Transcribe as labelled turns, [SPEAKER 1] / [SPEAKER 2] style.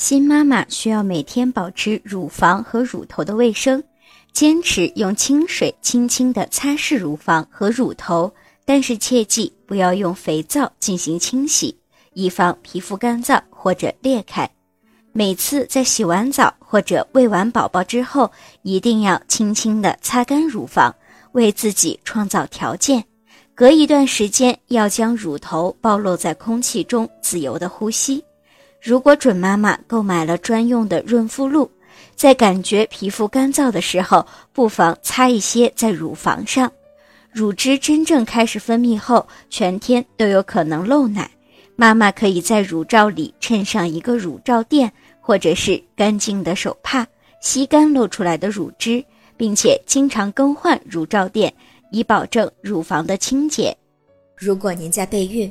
[SPEAKER 1] 新妈妈需要每天保持乳房和乳头的卫生，坚持用清水轻轻地擦拭乳房和乳头，但是切记不要用肥皂进行清洗，以防皮肤干燥或者裂开。每次在洗完澡或者喂完宝宝之后，一定要轻轻地擦干乳房，为自己创造条件。隔一段时间要将乳头暴露在空气中，自由的呼吸。如果准妈妈购买了专用的润肤露，在感觉皮肤干燥的时候，不妨擦一些在乳房上。乳汁真正开始分泌后，全天都有可能漏奶，妈妈可以在乳罩里衬上一个乳罩垫，或者是干净的手帕，吸干漏出来的乳汁，并且经常更换乳罩垫，以保证乳房的清洁。
[SPEAKER 2] 如果您在备孕、